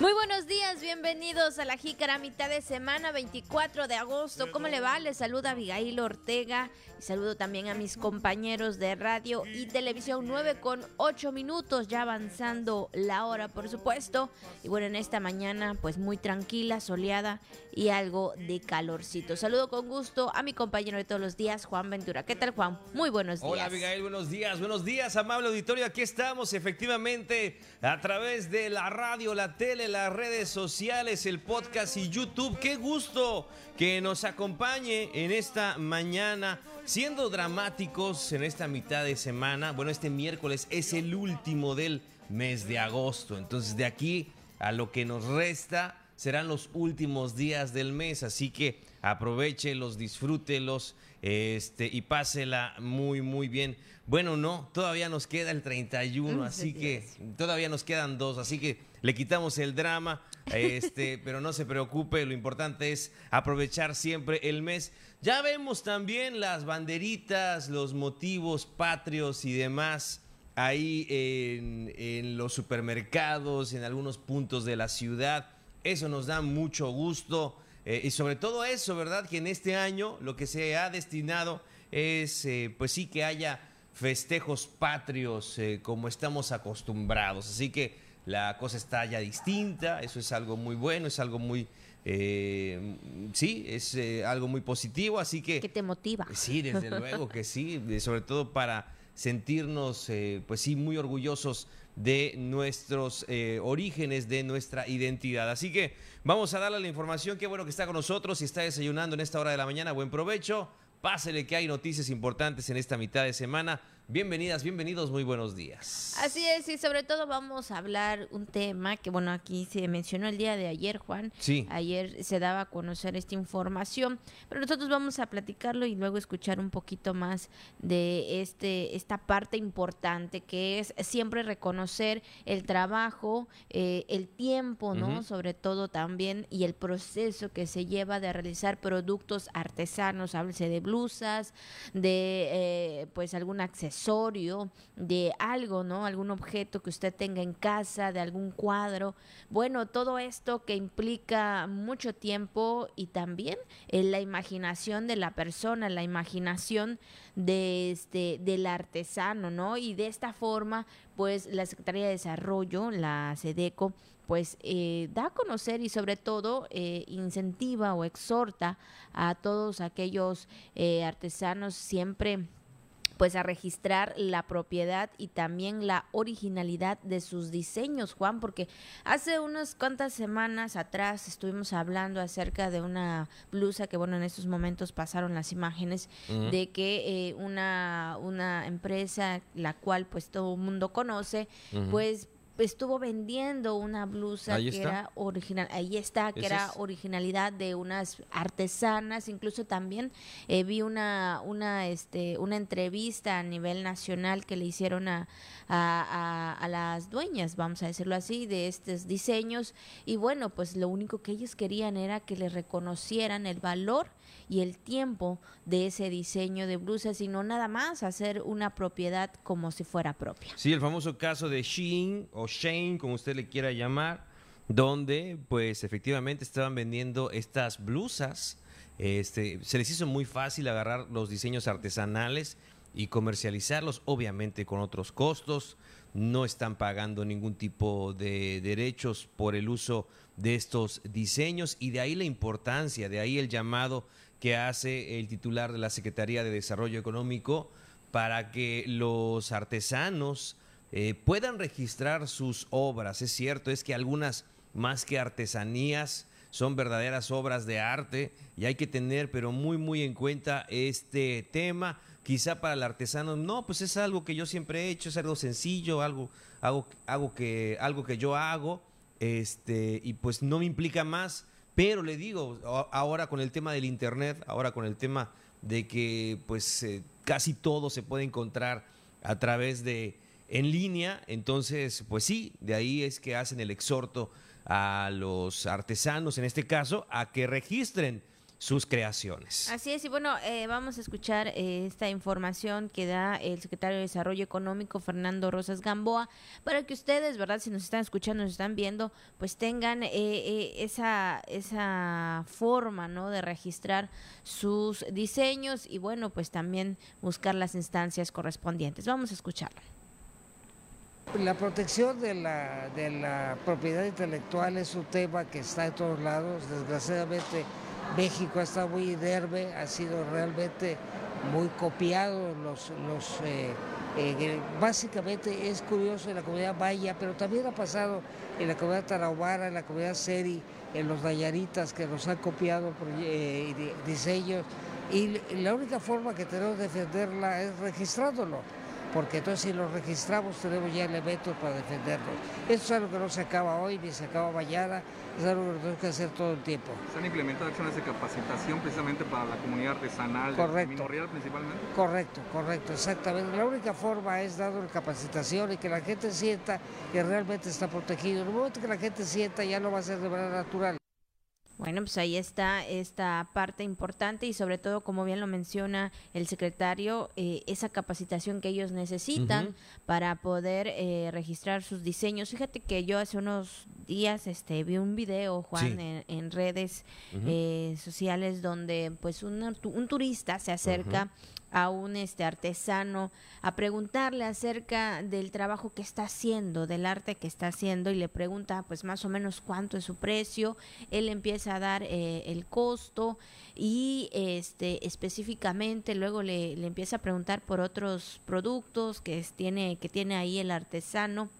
Muy buenos días, bienvenidos a la Jícara, mitad de semana, 24 de agosto. ¿Cómo le va? Les saluda Abigail Ortega y saludo también a mis compañeros de radio y televisión 9 con 8 minutos, ya avanzando la hora, por supuesto. Y bueno, en esta mañana, pues muy tranquila, soleada y algo de calorcito. Saludo con gusto a mi compañero de todos los días, Juan Ventura. ¿Qué tal, Juan? Muy buenos días. Hola, Abigail, buenos días, buenos días, amable auditorio. Aquí estamos, efectivamente, a través de la radio, la tele, las redes sociales, el podcast y YouTube. Qué gusto que nos acompañe en esta mañana, siendo dramáticos en esta mitad de semana. Bueno, este miércoles es el último del mes de agosto. Entonces, de aquí a lo que nos resta serán los últimos días del mes. Así que aprovechelos, disfrútelos este, y pásela muy, muy bien. Bueno, no, todavía nos queda el 31, así que todavía nos quedan dos, así que le quitamos el drama, este, pero no se preocupe, lo importante es aprovechar siempre el mes. Ya vemos también las banderitas, los motivos patrios y demás ahí en, en los supermercados, en algunos puntos de la ciudad. Eso nos da mucho gusto. Eh, y sobre todo eso, ¿verdad? Que en este año lo que se ha destinado es, eh, pues sí, que haya festejos patrios eh, como estamos acostumbrados. Así que la cosa está ya distinta, eso es algo muy bueno, es algo muy... sí, es algo muy positivo, así que... ¿Qué te motiva? Sí, desde luego que sí, sobre todo para sentirnos, pues sí, muy orgullosos de nuestros eh, orígenes, de nuestra identidad. Así que vamos a darle la información. Qué bueno que está con nosotros. Si está desayunando en esta hora de la mañana, buen provecho. Pásele que hay noticias importantes en esta mitad de semana. Bienvenidas, bienvenidos, muy buenos días. Así es, y sobre todo vamos a hablar un tema que, bueno, aquí se mencionó el día de ayer, Juan. Sí. Ayer se daba a conocer esta información, pero nosotros vamos a platicarlo y luego escuchar un poquito más de este esta parte importante que es siempre reconocer el trabajo, eh, el tiempo, ¿no? Sobre todo también y el proceso que se lleva de realizar productos artesanos, háblese de blusas, de eh, pues algún accesorio de algo, ¿no? Algún objeto que usted tenga en casa, de algún cuadro. Bueno, todo esto que implica mucho tiempo y también en eh, la imaginación de la persona, la imaginación de este del artesano, ¿no? Y de esta forma, pues la Secretaría de Desarrollo, la SEDECO, pues eh, da a conocer y sobre todo eh, incentiva o exhorta a todos aquellos artesanos siempre pues a registrar la propiedad y también la originalidad de sus diseños, Juan, porque hace unas cuantas semanas atrás estuvimos hablando acerca de una blusa que, bueno, en estos momentos pasaron las imágenes de que eh, una, una empresa, la cual pues todo el mundo conoce, pues estuvo vendiendo una blusa que era original, ahí está, que era originalidad de unas artesanas, incluso también eh, vi una, una, este, una entrevista a nivel nacional que le hicieron a, a, a, las dueñas, vamos a decirlo así, de estos diseños, y bueno, pues lo único que ellos querían era que le reconocieran el valor y el tiempo de ese diseño de blusas y no nada más hacer una propiedad como si fuera propia. Sí, el famoso caso de Shein o Shane, como usted le quiera llamar, donde pues efectivamente estaban vendiendo estas blusas. Este, se les hizo muy fácil agarrar los diseños artesanales y comercializarlos, obviamente con otros costos. No están pagando ningún tipo de derechos por el uso de estos diseños y de ahí la importancia, de ahí el llamado que hace el titular de la Secretaría de Desarrollo Económico para que los artesanos eh, puedan registrar sus obras. Es cierto, es que algunas más que artesanías son verdaderas obras de arte y hay que tener pero muy muy en cuenta este tema. Quizá para el artesano no, pues es algo que yo siempre he hecho, es algo sencillo, algo, algo, que, algo que yo hago, este, y pues no me implica más pero le digo, ahora con el tema del Internet, ahora con el tema de que pues eh, casi todo se puede encontrar a través de en línea, entonces pues sí, de ahí es que hacen el exhorto a los artesanos, en este caso, a que registren sus creaciones. Así es, y bueno, eh, vamos a escuchar eh, esta información que da el secretario de Desarrollo Económico, Fernando Rosas Gamboa, para que ustedes, ¿verdad? Si nos están escuchando, nos están viendo, pues tengan eh, esa, esa forma, ¿no? De registrar sus diseños y bueno, pues también buscar las instancias correspondientes. Vamos a escucharlo. La protección de la, de la propiedad intelectual es un tema que está en todos lados. Desgraciadamente México ha estado muy inerme, ha sido realmente muy copiado. Los, los, eh, eh, básicamente es curioso en la comunidad maya, pero también ha pasado en la comunidad tarahumara, en la comunidad seri, en los nayaritas que nos han copiado eh, diseños. Y la única forma que tenemos de defenderla es registrándolo porque entonces si lo registramos tenemos ya elementos para defenderlo. Esto es algo que no se acaba hoy ni se acaba mañana, es algo que tenemos que hacer todo el tiempo. ¿Se han implementado acciones de capacitación precisamente para la comunidad artesanal correcto, Real principalmente? Correcto, correcto, exactamente. La única forma es dando capacitación y que la gente sienta que realmente está protegido. En el momento que la gente sienta ya no va a ser de manera natural. Bueno, pues ahí está esta parte importante y sobre todo, como bien lo menciona el secretario, eh, esa capacitación que ellos necesitan para poder eh, registrar sus diseños. Fíjate que yo hace unos días este, vi un video, Juan, en, redes eh, sociales donde pues un, un turista se acerca a un este artesano a preguntarle acerca del trabajo que está haciendo, del arte que está haciendo y le pregunta pues más o menos cuánto es su precio, él empieza a dar eh, el costo y este específicamente luego le, le, empieza a preguntar por otros productos que tiene que tiene ahí el artesano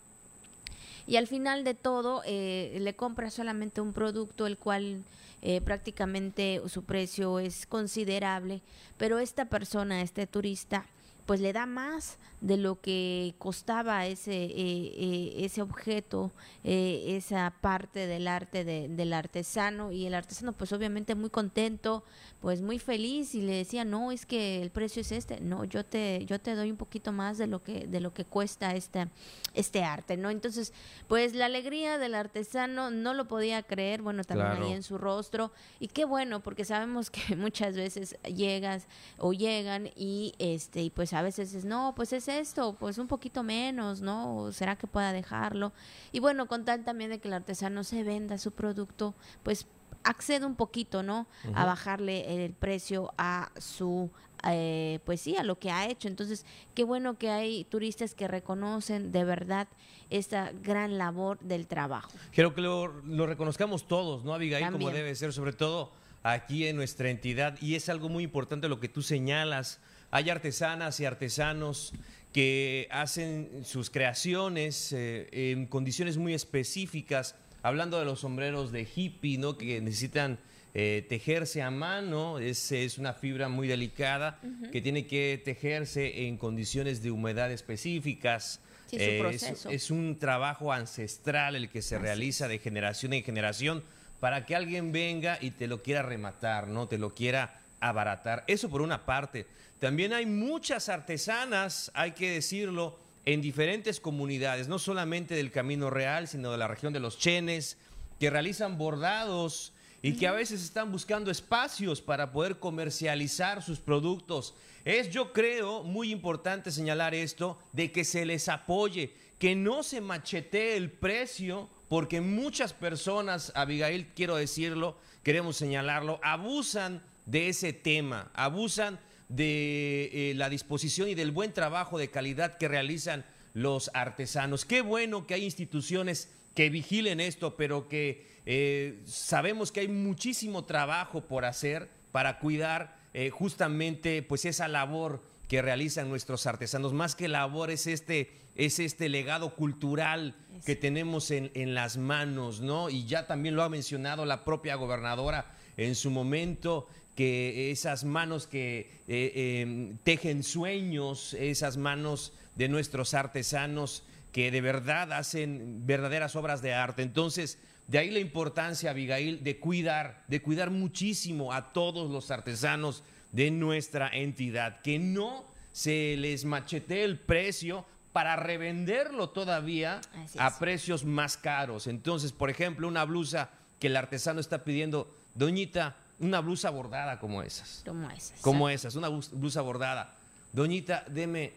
y al final de todo eh, le compra solamente un producto el cual eh, prácticamente su precio es considerable, pero esta persona, este turista, pues le da más de lo que costaba ese, eh, eh, ese objeto, esa parte del arte del artesano. Y el artesano pues obviamente muy contento, pues muy feliz y le decía, no, es que el precio es este, no, yo te, yo te doy un poquito más de lo que, de lo que cuesta este, este arte, ¿no? Entonces, pues la alegría del artesano no lo podía creer, bueno, también ahí en su rostro, y qué bueno, porque sabemos que muchas veces llegas o llegan y este, y pues a veces es, no, pues es esto, pues un poquito menos, ¿no? ¿Será que pueda dejarlo? Y bueno, con tal también de que el artesano se venda su producto, pues accede un poquito, ¿no? A bajarle el precio a su eh, pues sí, a lo que ha hecho. Entonces, qué bueno que hay turistas que reconocen de verdad esta gran labor del trabajo. Quiero que lo, reconozcamos todos, ¿no, Abigail? Como debe ser, sobre todo aquí en nuestra entidad. Y es algo muy importante lo que tú señalas. Hay artesanas y artesanos que hacen sus creaciones eh, en condiciones muy específicas hablando de los sombreros de hippie, ¿no? Que necesitan eh, tejerse a mano, es, es una fibra muy delicada que tiene que tejerse en condiciones de humedad específicas. es, un trabajo ancestral el que se realiza de generación en generación para que alguien venga y te lo quiera rematar, ¿no? Te lo quiera abaratar. Eso por una parte. También hay muchas artesanas, hay que decirlo, en diferentes comunidades, no solamente del Camino Real, sino de la región de los Chenes, que realizan bordados y que a veces están buscando espacios para poder comercializar sus productos. Es, yo creo, muy importante señalar esto, de que se les apoye, que no se machetee el precio, porque muchas personas, Abigail, quiero decirlo, queremos señalarlo, abusan de ese tema, abusan de eh, la disposición y del buen trabajo de calidad que realizan los artesanos. Qué bueno que hay instituciones que vigilen esto, pero que eh, sabemos que hay muchísimo trabajo por hacer para cuidar eh, justamente pues esa labor que realizan nuestros artesanos. Más que labor es este, es este legado cultural que tenemos en, en las manos, ¿no? Y ya también lo ha mencionado la propia gobernadora en su momento, que esas manos que eh, em, tejen sueños, esas manos de nuestros artesanos que de verdad hacen verdaderas obras de arte. Entonces, de ahí la importancia, Abigail, de cuidar, de cuidar muchísimo a todos los artesanos de nuestra entidad, que no se les machetee el precio para revenderlo todavía a precios más caros. Entonces, por ejemplo, una blusa que el artesano está pidiendo, doñita, una blusa bordada como esas. Como esas. Como esas, una blusa bordada. Doñita, deme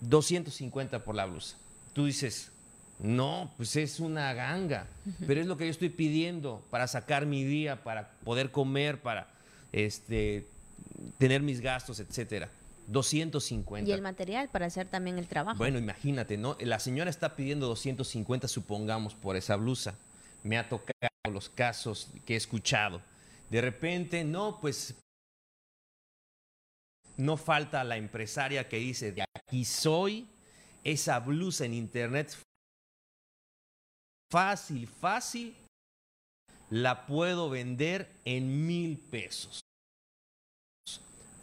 250 por la blusa. Tú dices, no, pues es una ganga, pero es lo que yo estoy pidiendo para sacar mi día, para poder comer, para este, tener mis gastos, etcétera. 250. Y el material para hacer también el trabajo. Bueno, imagínate, ¿no? La señora está pidiendo 250, supongamos, por esa blusa. Me ha tocado los casos que he escuchado. De repente, no, pues no falta la empresaria que dice, de aquí soy, esa blusa en internet, fácil, fácil, la puedo vender en mil pesos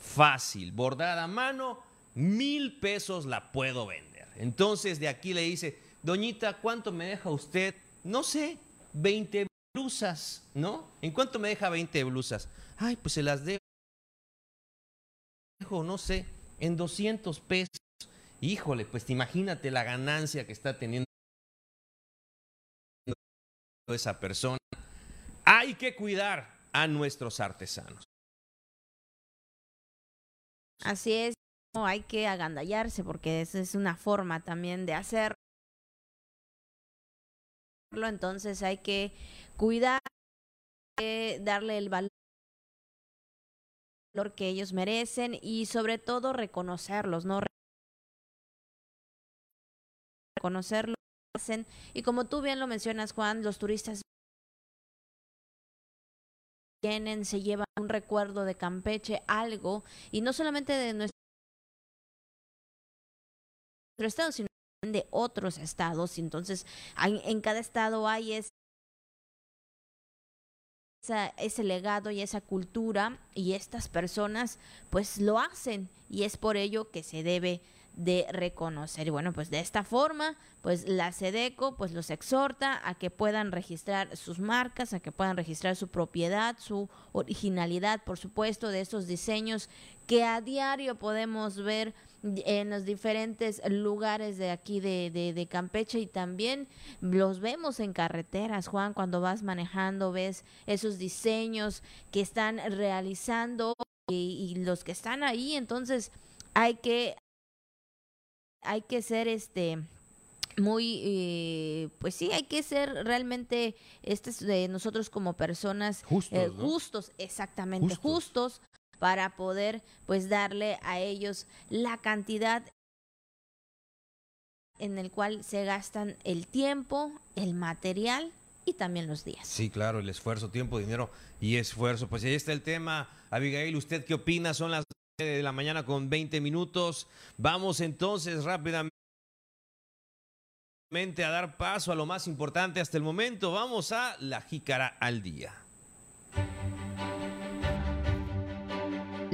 fácil, bordada a mano, mil pesos la puedo vender. Entonces de aquí le dice, doñita, ¿cuánto me deja usted? No sé, 20 blusas, ¿no? ¿En cuánto me deja 20 blusas? Ay, pues se las dejo, no sé, en 200 pesos. Híjole, pues imagínate la ganancia que está teniendo esa persona. Hay que cuidar a nuestros artesanos. Así es, no hay que agandallarse porque esa es una forma también de hacerlo. Entonces hay que cuidar, que darle el valor que ellos merecen y sobre todo reconocerlos, ¿no? Reconocerlo que hacen. Y como tú bien lo mencionas, Juan, los turistas vienen, se llevan un recuerdo de Campeche, algo, y no solamente de nuestro estado, sino de otros estados. Entonces, en cada estado hay es- esa- ese legado y esa cultura, y estas personas pues lo hacen, y es por ello que se debe de reconocer. Y bueno, pues de esta forma, pues la SEDECO pues los exhorta a que puedan registrar sus marcas, a que puedan registrar su propiedad, su originalidad, por supuesto, de esos diseños que a diario podemos ver en los diferentes lugares de aquí de, de, de Campeche y también los vemos en carreteras, Juan, cuando vas manejando, ves esos diseños que están realizando y, y los que están ahí, entonces hay que hay que ser este muy eh, pues sí hay que ser realmente estos de nosotros como personas Justos, eh, ¿no? justos exactamente Justos. justos para poder pues darle a ellos la cantidad en el cual se gastan el tiempo, el material y también los días. Sí, claro, el esfuerzo, tiempo, dinero y esfuerzo. Pues ahí está el tema. Abigail, ¿usted qué opina? Son las 9 de la mañana con 20 minutos. Vamos entonces rápidamente a dar paso a lo más importante hasta el momento. Vamos a la jícara al día.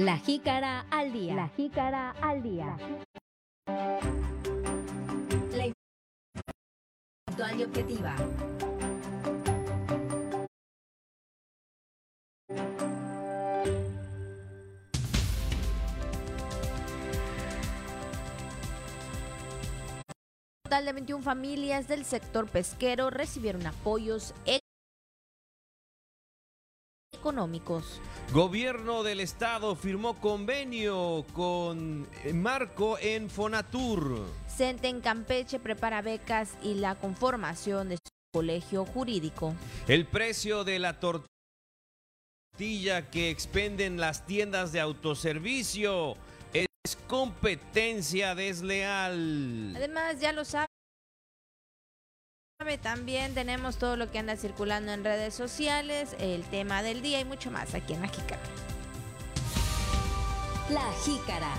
La jícara al día. La jícara al día. La puntual y objetiva. Total de 21 familias del sector pesquero recibieron apoyos económicos. Gobierno del Estado firmó convenio con eh, Marco en Fonatur. CENTE en Campeche prepara becas y la conformación de su colegio jurídico. El precio de la tortilla que expenden las tiendas de autoservicio es competencia desleal. Además, ya lo sabe, también tenemos todo lo que anda circulando en redes sociales, el tema del día y mucho más aquí en la Jícara. La jícara.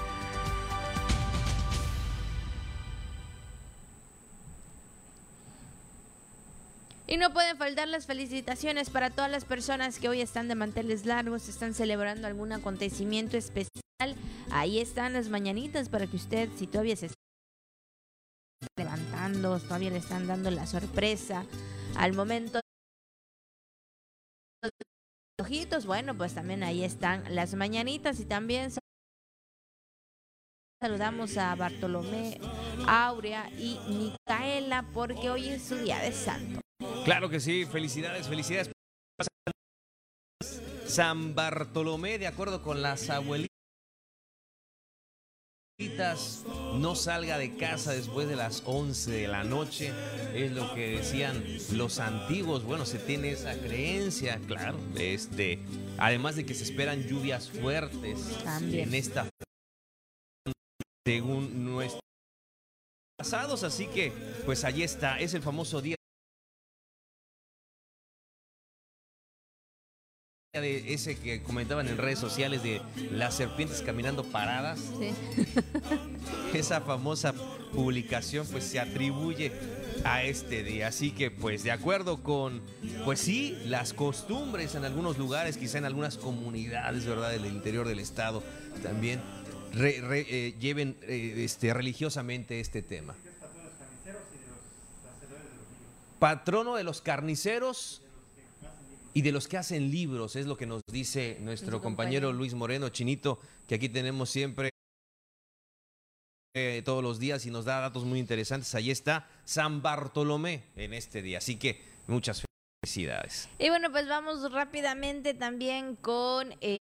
Y no pueden faltar las felicitaciones para todas las personas que hoy están de manteles largos, están celebrando algún acontecimiento especial. Ahí están las mañanitas para que usted, si todavía se está levantando, todavía le están dando la sorpresa al momento ojitos, bueno, pues también ahí están las mañanitas y también saludamos a Bartolomé, Aurea y Micaela porque hoy es su día de santo. Claro que sí, felicidades, felicidades. San Bartolomé, de acuerdo con las abuelitas. No salga de casa después de las 11 de la noche, es lo que decían los antiguos. Bueno, se tiene esa creencia, claro. Este, además de que se esperan lluvias fuertes También. en esta según nuestros pasados, así que pues allí está, es el famoso día de ese que comentaban en redes sociales de las serpientes caminando paradas. Sí. Esa famosa publicación pues se atribuye a este día. Así que pues de acuerdo con pues sí, las costumbres en algunos lugares, quizá en algunas comunidades, ¿verdad? Del interior del estado también re- re- eh, lleven eh, este, religiosamente este tema. Patrono de los carniceros y de los que hacen libros, es lo que nos dice nuestro compañero. Luis Moreno, Chinito, que aquí tenemos siempre eh, todos los días y nos da datos muy interesantes. Ahí está San Bartolomé en este día, así que muchas felicidades. Y bueno, pues vamos rápidamente también con eh,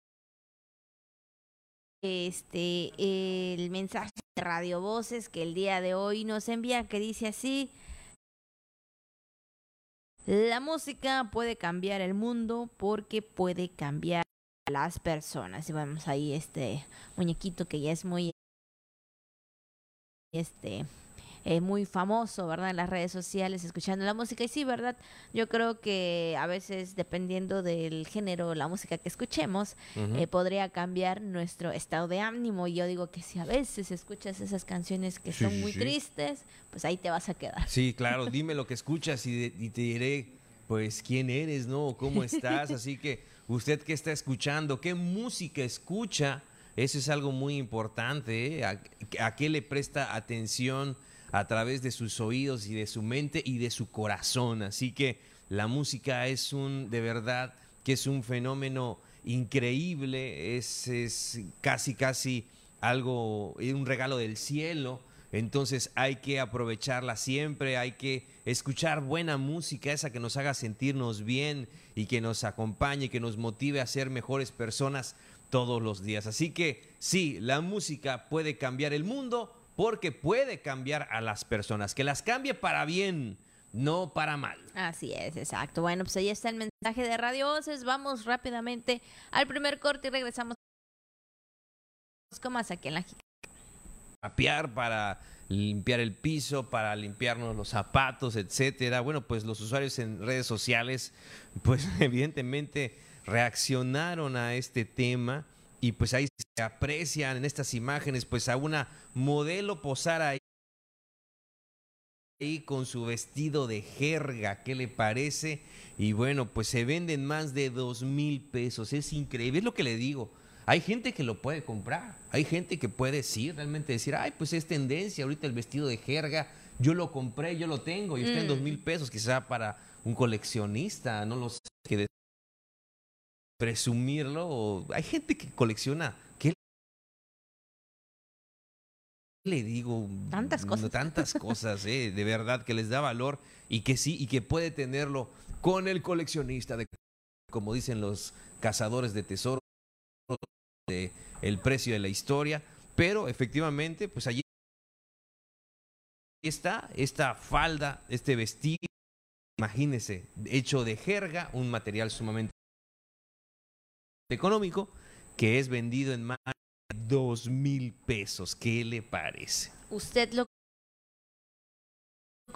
este el mensaje de Radio Voces que el día de hoy nos envía que dice así La música puede cambiar el mundo porque puede cambiar a las personas. Y vamos ahí este muñequito que ya es muy este eh, muy famoso, ¿verdad? En las redes sociales, escuchando la música. Y sí, ¿verdad? Yo creo que a veces, dependiendo del género, la música que escuchemos, eh, podría cambiar nuestro estado de ánimo. Y yo digo que si a veces escuchas esas canciones que Sí, son muy sí. tristes, pues ahí te vas a quedar. Sí, claro, dime lo que escuchas y, de- y te diré, pues, quién eres, ¿no? ¿Cómo estás? Así que, usted que está escuchando, ¿qué música escucha? Eso es algo muy importante, ¿eh? ¿A, a qué le presta atención a través de sus oídos y de su mente y de su corazón? Así que la música es un, de verdad, que es un fenómeno increíble, es, es casi, casi algo, un regalo del cielo. Entonces hay que aprovecharla siempre, hay que escuchar buena música, esa que nos haga sentirnos bien y que nos acompañe, que nos motive a ser mejores personas todos los días. Así que sí, la música puede cambiar el mundo porque puede cambiar a las personas, que las cambie para bien, no para mal. Así es, exacto. Bueno, pues ahí está el mensaje de Radio Voces. Vamos rápidamente al primer corte y regresamos con más aquí en la. Apiar para limpiar el piso, para limpiarnos los zapatos, etcétera. Bueno, pues los usuarios en redes sociales, pues evidentemente reaccionaron a este tema y pues ahí se aprecian en estas imágenes pues a una modelo posar ahí ahí con su vestido de jerga, ¿qué le parece? Y bueno, pues se venden más de dos mil pesos, es increíble, es lo que le digo. Hay gente que lo puede comprar, hay gente que puede sí, realmente decir, ay, pues es tendencia ahorita el vestido de jerga, yo lo compré, yo lo tengo, y está en Mm. dos mil pesos, quizá para un coleccionista, no lo sé, que presumirlo, o- hay gente que colecciona, ¿qué le digo? Tantas No, cosas. Tantas cosas, eh, de verdad, que les da valor y que sí, y que puede tenerlo con el coleccionista, de, como dicen los cazadores de tesoros, de el precio de la historia, pero efectivamente, pues allí está esta falda, este vestido, imagínese, hecho de jerga, un material sumamente económico, que es vendido en más de dos mil pesos. ¿Qué le parece? ¿Usted lo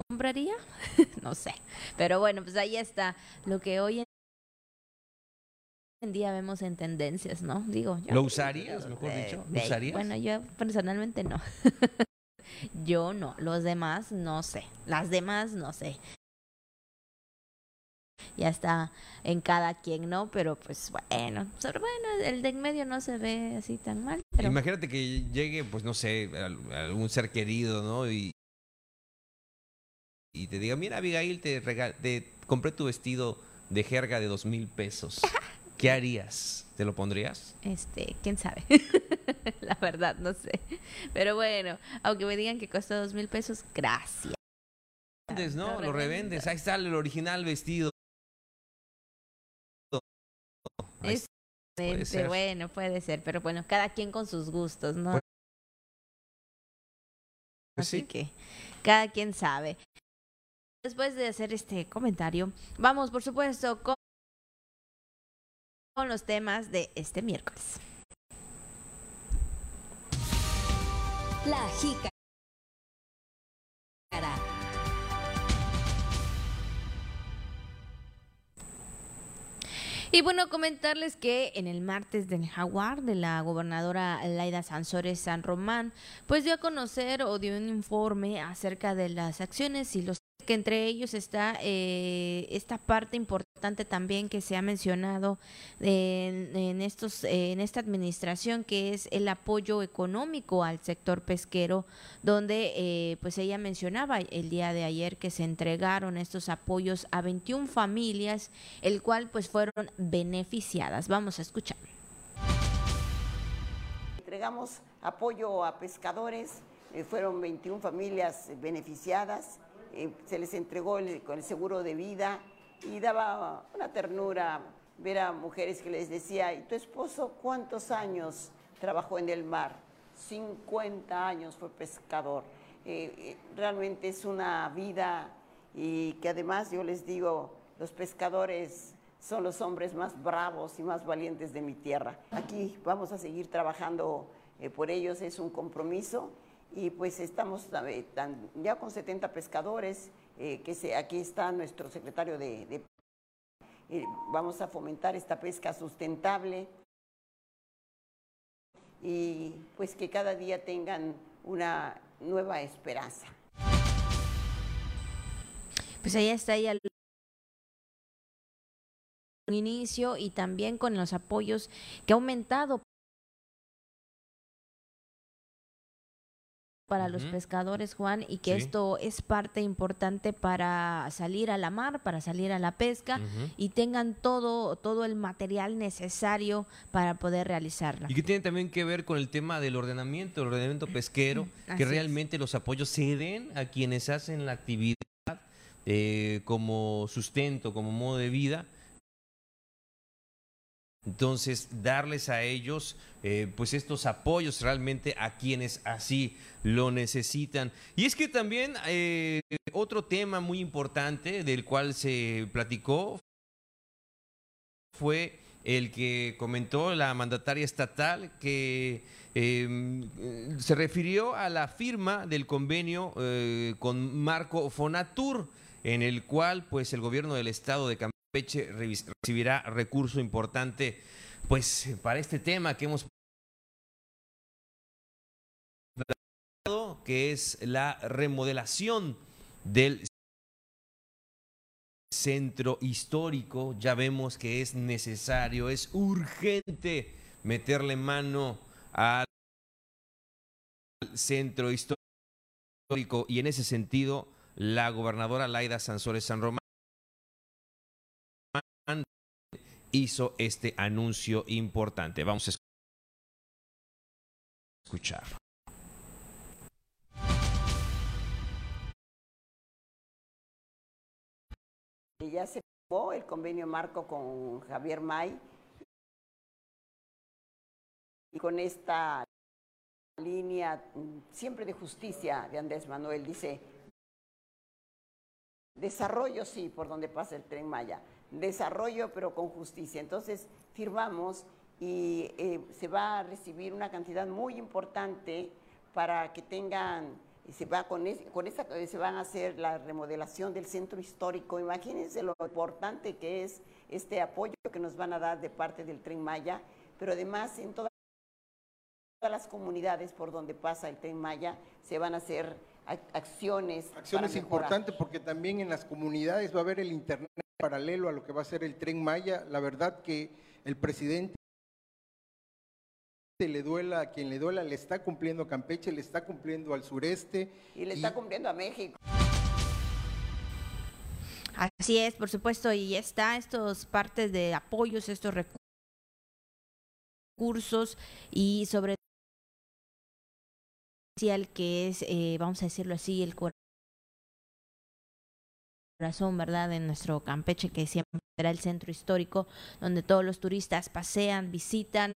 compraría? no sé. Pero bueno, pues ahí está lo que hoy en día vemos en tendencias, ¿no? Digo, yo- ¿Lo usarías, mejor Eh, dicho? ¿Lo usarías? Bueno, yo personalmente no. yo no. Los demás, no sé. Las demás, no sé. Ya está en cada quien, ¿no? Pero pues bueno, bueno, el de en medio no se ve así tan mal. Pero Imagínate que llegue, pues no sé, al- algún ser querido, ¿no? Y, y te diga, mira, Abigail, te, rega- te compré tu vestido de jerga de dos mil pesos. ¿Qué harías? ¿Te lo pondrías? Este, quién sabe. La verdad, no sé. Pero bueno, aunque me digan que cuesta dos mil pesos, gracias. Revendes, ¿no? Lo Lo revendes. Ahí está el original vestido. Es Puede ser. Bueno, puede ser, pero bueno, cada quien con sus gustos, ¿no? Pues Así sí. que cada quien sabe. Después de hacer este comentario, vamos, por supuesto, con, con los temas de este miércoles. La jícara. Y bueno, comentarles que en el martes del Jaguar de la gobernadora Laida Sansores San Román, pues dio a conocer o dio un informe acerca de las acciones y los que entre ellos está eh, esta parte importante también que se ha mencionado en, estos en esta administración que es el apoyo económico al sector pesquero donde eh, pues ella mencionaba el día de ayer que se entregaron estos apoyos a 21 familias el cual pues fueron beneficiadas. Vamos a escuchar. Entregamos apoyo a pescadores, eh, fueron 21 familias beneficiadas, eh, se les entregó el- con el seguro de vida y daba una ternura ver a mujeres que les decía, ¿y tu esposo cuántos años trabajó en el mar? 50 años fue pescador. Eh, eh, realmente es una vida y que además yo les digo, los pescadores son los hombres más bravos y más valientes de mi tierra. Aquí vamos a seguir trabajando por ellos, es un compromiso y pues estamos eh, ya con 70 pescadores, eh, que se, aquí está nuestro secretario de, de- eh, vamos a fomentar esta pesca sustentable y pues que cada día tengan una nueva esperanza. pues ella está ahí al inicio y también con los apoyos que ha aumentado para los pescadores, Juan, y que Sí. esto es parte importante para salir a la mar, para salir a la pesca y tengan todo todo el material necesario para poder realizarla. Y que tiene también que ver con el tema del ordenamiento, el ordenamiento pesquero, Así que es. realmente los apoyos se den a quienes hacen la actividad eh, como sustento, como modo de vida. Entonces, darles a ellos, eh, pues estos apoyos realmente a quienes así lo necesitan. Y es que también eh, otro tema muy importante del cual se platicó fue el que comentó la mandataria estatal que eh, se refirió a la firma del convenio eh, con Marco Fonatur, en el cual pues el gobierno del estado de Campeche revis- recibirá recurso importante pues para este tema que hemos que es la remodelación del centro histórico, ya vemos que es necesario, es urgente meterle mano al centro histórico y en ese sentido la gobernadora Laida Sansores San Román hizo este anuncio importante. Vamos a escuchar. Y ya se firmó el convenio marco con Javier May y con esta línea mm, siempre de justicia de Andrés Manuel dice desarrollo sí por donde pasa el tren Maya desarrollo pero con justicia entonces firmamos y eh, se va a recibir una cantidad muy importante para que tengan se va con, es- eh, se van a hacer la remodelación del centro histórico. Imagínense lo importante que es este apoyo que nos van a dar de parte del Tren Maya, pero además en todas las comunidades por donde pasa el Tren Maya se van a hacer ac- acciones. Acciones importantes porque también en las comunidades va a haber el internet paralelo a lo que va a ser el tren Maya. La verdad que el presidente le duela a quien le duela, le está cumpliendo a Campeche, le está cumpliendo al sureste. Y le está cumpliendo a México. Así es, por supuesto, y está estos partes de apoyos, estos recursos y sobre que es, eh, vamos a decirlo así, el corazón, ¿verdad? De nuestro Campeche, que siempre será el centro histórico donde todos los turistas pasean, visitan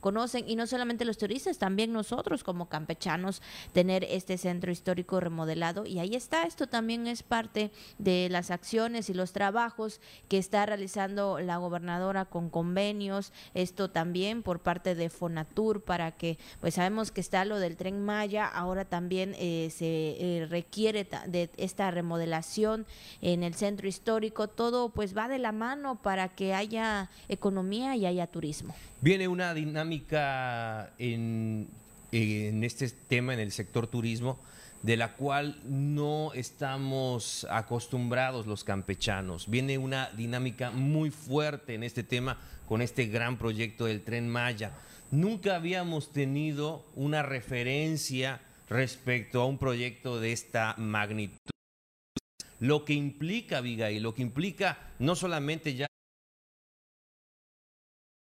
conocen y no solamente los turistas, también nosotros como campechanos tener este centro histórico remodelado y ahí está, esto también es parte de las acciones y los trabajos que está realizando la gobernadora con convenios, esto también por parte de Fonatur para que pues sabemos que está lo del tren Maya, ahora también eh, se eh, requiere de esta remodelación en el centro histórico, todo pues va de la mano para que haya economía y haya turismo. Viene una dinámica en, este tema, en el sector turismo, de la cual no estamos acostumbrados los campechanos. Viene una dinámica muy fuerte en este tema con este gran proyecto del tren Maya. Nunca habíamos tenido una referencia respecto a un proyecto de esta magnitud. Lo que implica, y lo que implica no solamente ya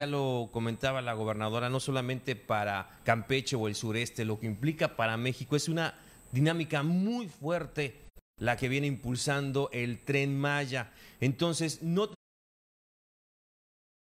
ya lo comentaba la gobernadora, no solamente para Campeche o el sureste, lo que implica para México es una dinámica muy fuerte la que viene impulsando el tren Maya. Entonces, no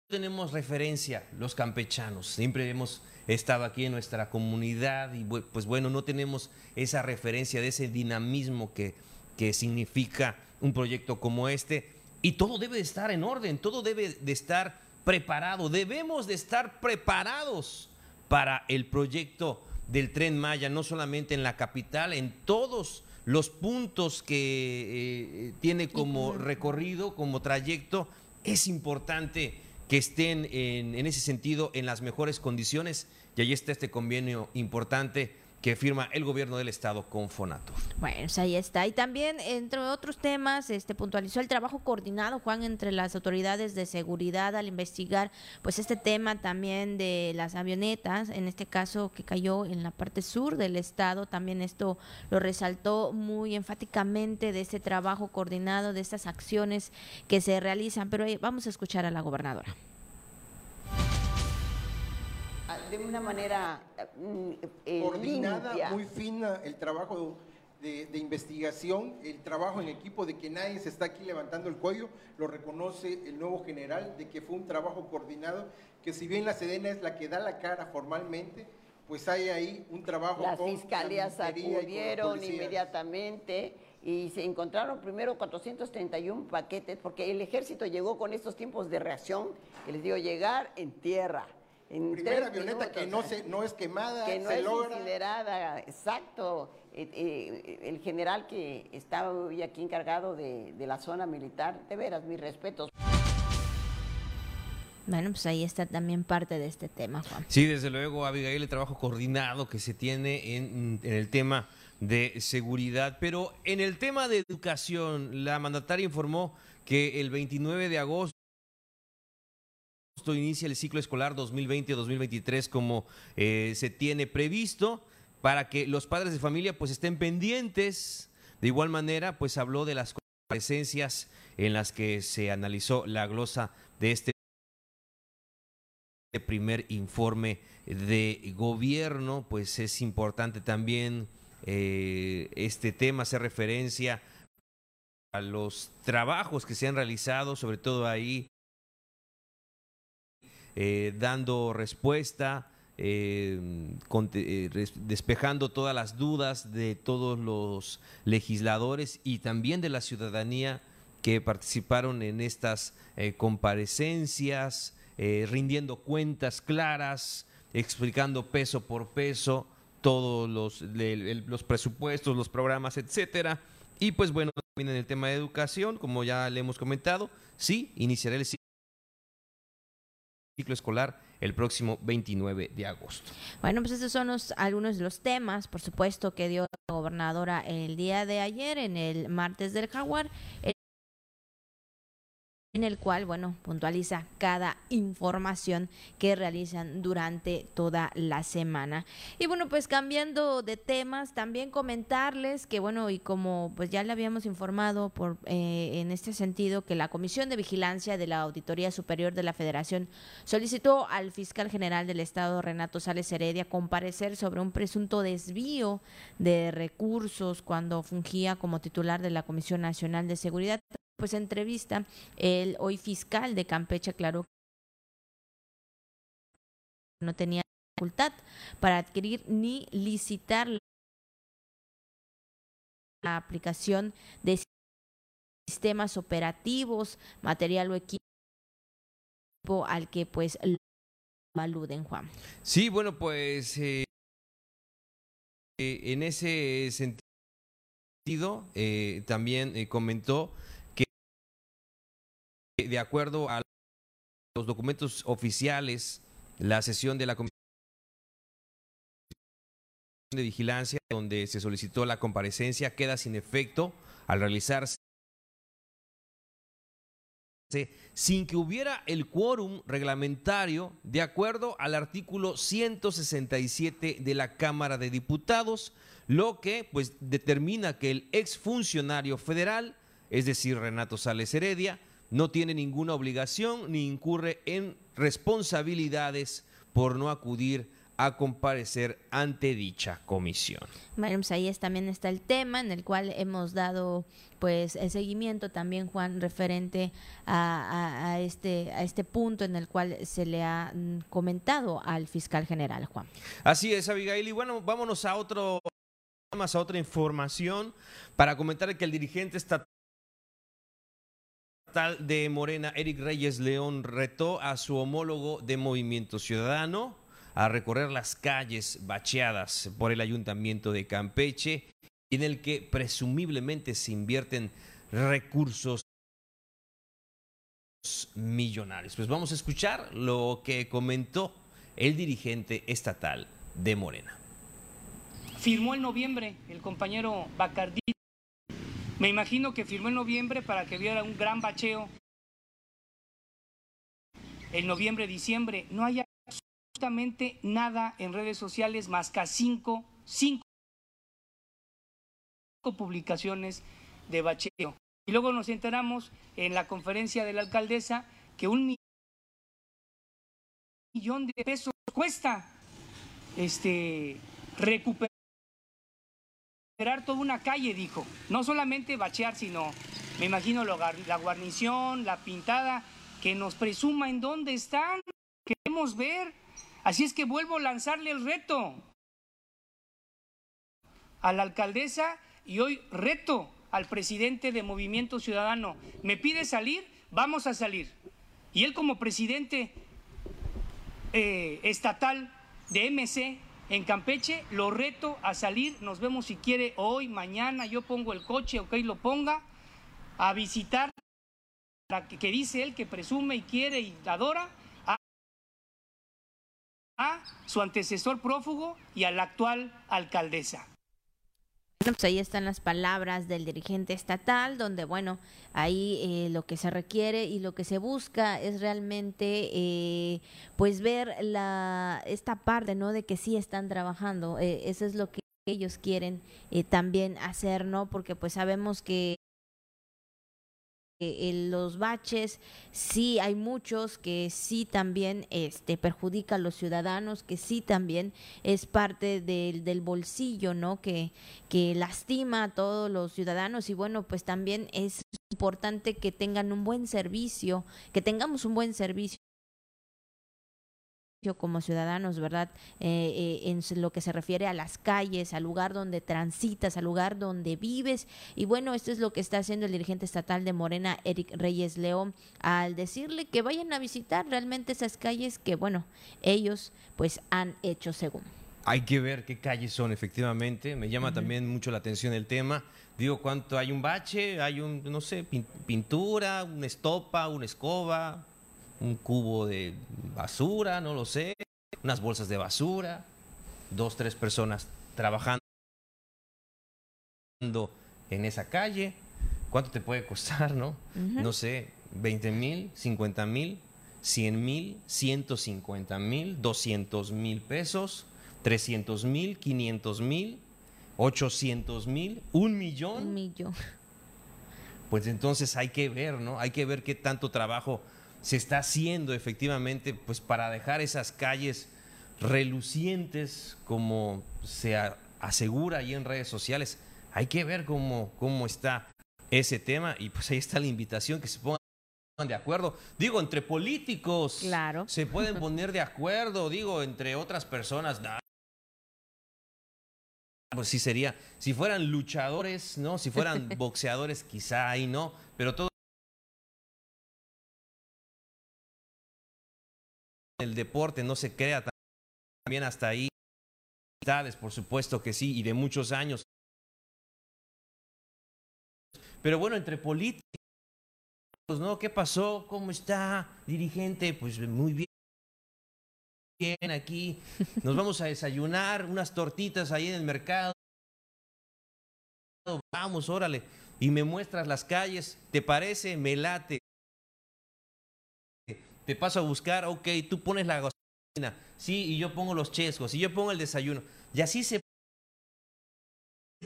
tenemos referencia los campechanos, siempre hemos estado aquí en nuestra comunidad y pues bueno, no tenemos esa referencia de ese dinamismo que, que significa un proyecto como este y todo debe de estar en orden, todo debe de estar preparado, debemos de estar preparados para el proyecto del tren Maya, no solamente en la capital, en todos los puntos que eh, tiene como recorrido, como trayecto, es importante que estén en, en ese sentido en las mejores condiciones. Y ahí está este convenio importante que firma el gobierno del estado con Fonato. Bueno, pues ahí está. Y también, entre otros temas, este puntualizó el trabajo coordinado, Juan, entre las autoridades de seguridad al investigar pues este tema también de las avionetas, en este caso que cayó en la parte sur del estado, también esto lo resaltó muy enfáticamente de este trabajo coordinado, de estas acciones que se realizan. Pero vamos a escuchar a la gobernadora de una manera mm, eh, coordinada, muy fina el trabajo de, investigación, el trabajo en equipo, de que nadie se está aquí levantando el cuello, lo reconoce el nuevo general, de que fue un trabajo coordinado, que si bien la Sedena es la que da la cara formalmente, pues hay ahí un trabajo. Las fiscalías acudieron inmediatamente y se encontraron primero 431 paquetes, porque el ejército llegó con estos tiempos de reacción, que les digo, llegar en tierra Primera avioneta que no, se, no es quemada, que no es incinerada, exacto. Eh, eh, el general que estaba hoy aquí encargado de, la zona militar, de veras, mis respetos. Bueno, pues ahí está también parte de este tema, Juan. Sí, desde luego, Abigail, el trabajo coordinado que se tiene en, en el tema de seguridad, pero en el tema de educación, la mandataria informó que el 29 de agosto inicia el ciclo escolar 2020-2023 como eh, se tiene previsto para que los padres de familia pues estén pendientes. De igual manera, pues habló de las presencias en las que se analizó la glosa de este primer informe de gobierno, pues es importante también eh, este tema, hacer referencia a los trabajos que se han realizado, sobre todo ahí eh, dando respuesta, eh, eh, despejando todas las dudas de todos los legisladores y también de la ciudadanía que participaron en estas comparecencias, rindiendo cuentas claras, explicando peso por peso todos los, los presupuestos, los programas, etcétera. Y pues bueno, también en el tema de educación, como ya le hemos comentado, sí, iniciará el ciclo escolar el próximo 29 de agosto. Bueno, pues estos son algunos de los temas, por supuesto, que dio la gobernadora el día de ayer en el martes del Jaguar. En el cual, bueno, puntualiza cada información que realizan durante toda la semana. Y bueno, pues cambiando de temas, también comentarles que, bueno, y como pues ya le habíamos informado por eh, en este sentido, que la Comisión de Vigilancia de la Auditoría Superior de la Federación solicitó al fiscal general del Estado, Renato Sales Heredia, comparecer sobre un presunto desvío de recursos cuando fungía como titular de la Comisión Nacional de Seguridad. Pues entrevista, el hoy fiscal de Campeche aclaró que no tenía facultad para adquirir ni licitar la aplicación de sistemas operativos, material o equipo al que pues aluden, Juan. Sí, bueno, pues eh, en ese sentido eh, también eh, comentó de acuerdo a los documentos oficiales, la sesión de la Comisión de Vigilancia, donde se solicitó la comparecencia, queda sin efecto al realizarse sin que hubiera el quórum reglamentario de acuerdo al artículo 167 de la Cámara de Diputados, lo que pues determina que el exfuncionario federal, es decir, Renato Sales Heredia, no tiene ninguna obligación ni incurre en responsabilidades por no acudir a comparecer ante dicha comisión. Bueno, pues ahí también está el tema en el cual hemos dado pues el seguimiento también Juan referente a, este a este punto en el cual se le ha mm, comentado al fiscal general Juan. Así es Abigail y bueno vámonos a otro más a otra información para comentar que el dirigente estatal de Morena, Eric Reyes León, retó a su homólogo de Movimiento Ciudadano, a recorrer las calles bacheadas por el ayuntamiento de Campeche, en el que presumiblemente se invierten recursos millonarios. Pues vamos a escuchar lo que comentó el dirigente estatal de Morena. Firmó en noviembre el compañero Bacardí. Me imagino que firmó en noviembre para que hubiera un gran bacheo. En noviembre, diciembre, no haya nada en redes sociales más que cinco, cinco publicaciones de bacheo. Y luego nos enteramos en la conferencia de la alcaldesa que un millón de pesos cuesta este, recuperar toda una calle, dijo. No solamente bachear, sino, me imagino, la guarnición, la pintada, que nos presuma en dónde están. Queremos ver Así es que vuelvo a lanzarle el reto a la alcaldesa y hoy reto al presidente de Movimiento Ciudadano. ¿Me pide salir? Vamos a salir. Y él como presidente eh, estatal de MC en Campeche, lo reto a salir. Nos vemos si quiere hoy, mañana. Yo pongo el coche, ok, lo ponga, a visitar que, que dice él que presume y quiere y adora su antecesor prófugo y a la actual alcaldesa. Bueno, pues ahí están las palabras del dirigente estatal, donde, bueno, ahí eh, lo que se requiere y lo que se busca es realmente, eh, pues, ver la esta parte, ¿no? De que sí están trabajando. Eh, eso es lo que ellos quieren también hacer, ¿no? Porque, pues, sabemos que en los baches sí hay muchos que sí también este perjudica a los ciudadanos que sí también es parte del, del bolsillo no que que lastima a todos los ciudadanos y bueno pues también es importante que tengan un buen servicio que tengamos un buen servicio como ciudadanos, ¿verdad? Eh, eh, en lo que se refiere a las calles, al lugar donde transitas, al lugar donde vives. Y bueno, esto es lo que está haciendo el dirigente estatal de Morena, Eric Reyes León, al decirle que vayan a visitar realmente esas calles que, bueno, ellos pues han hecho según. Hay que ver qué calles son, efectivamente. Me llama también mucho la atención el tema. Digo, ¿cuánto hay un bache? Hay un, no sé, pintura, una estopa, una escoba, un cubo de basura, no lo sé, unas bolsas de basura, dos, tres personas trabajando en esa calle. ¿Cuánto te puede costar, no? No sé, 20 mil, 50 mil, 100 mil, 150 mil, 200 mil pesos, 300 mil, 500 mil, 800 mil, un millón. Un millón. Pues entonces hay que ver, ¿no? Hay que ver qué tanto trabajo se está haciendo efectivamente, pues para dejar esas calles relucientes como se asegura ahí en redes sociales. Hay que ver cómo, cómo está ese tema y pues ahí está la invitación que se pongan de acuerdo. Digo, entre políticos claro. se pueden poner de acuerdo, digo, entre otras personas. Pues sí sería, si fueran luchadores, ¿no? Si fueran boxeadores, quizá ahí no, pero todo el deporte no se crea también hasta ahí. Por supuesto que sí, y de muchos años. Pero bueno, entre políticos, ¿no? ¿Qué pasó? ¿Cómo está, dirigente? Pues muy bien. Bien, aquí nos vamos a desayunar, unas tortitas ahí en el mercado. Vamos, órale. Y me muestras las calles, ¿te parece? Me late. Te paso a buscar, ok, tú pones la gasolina, sí, y yo pongo los chescos, y yo pongo el desayuno. Y así se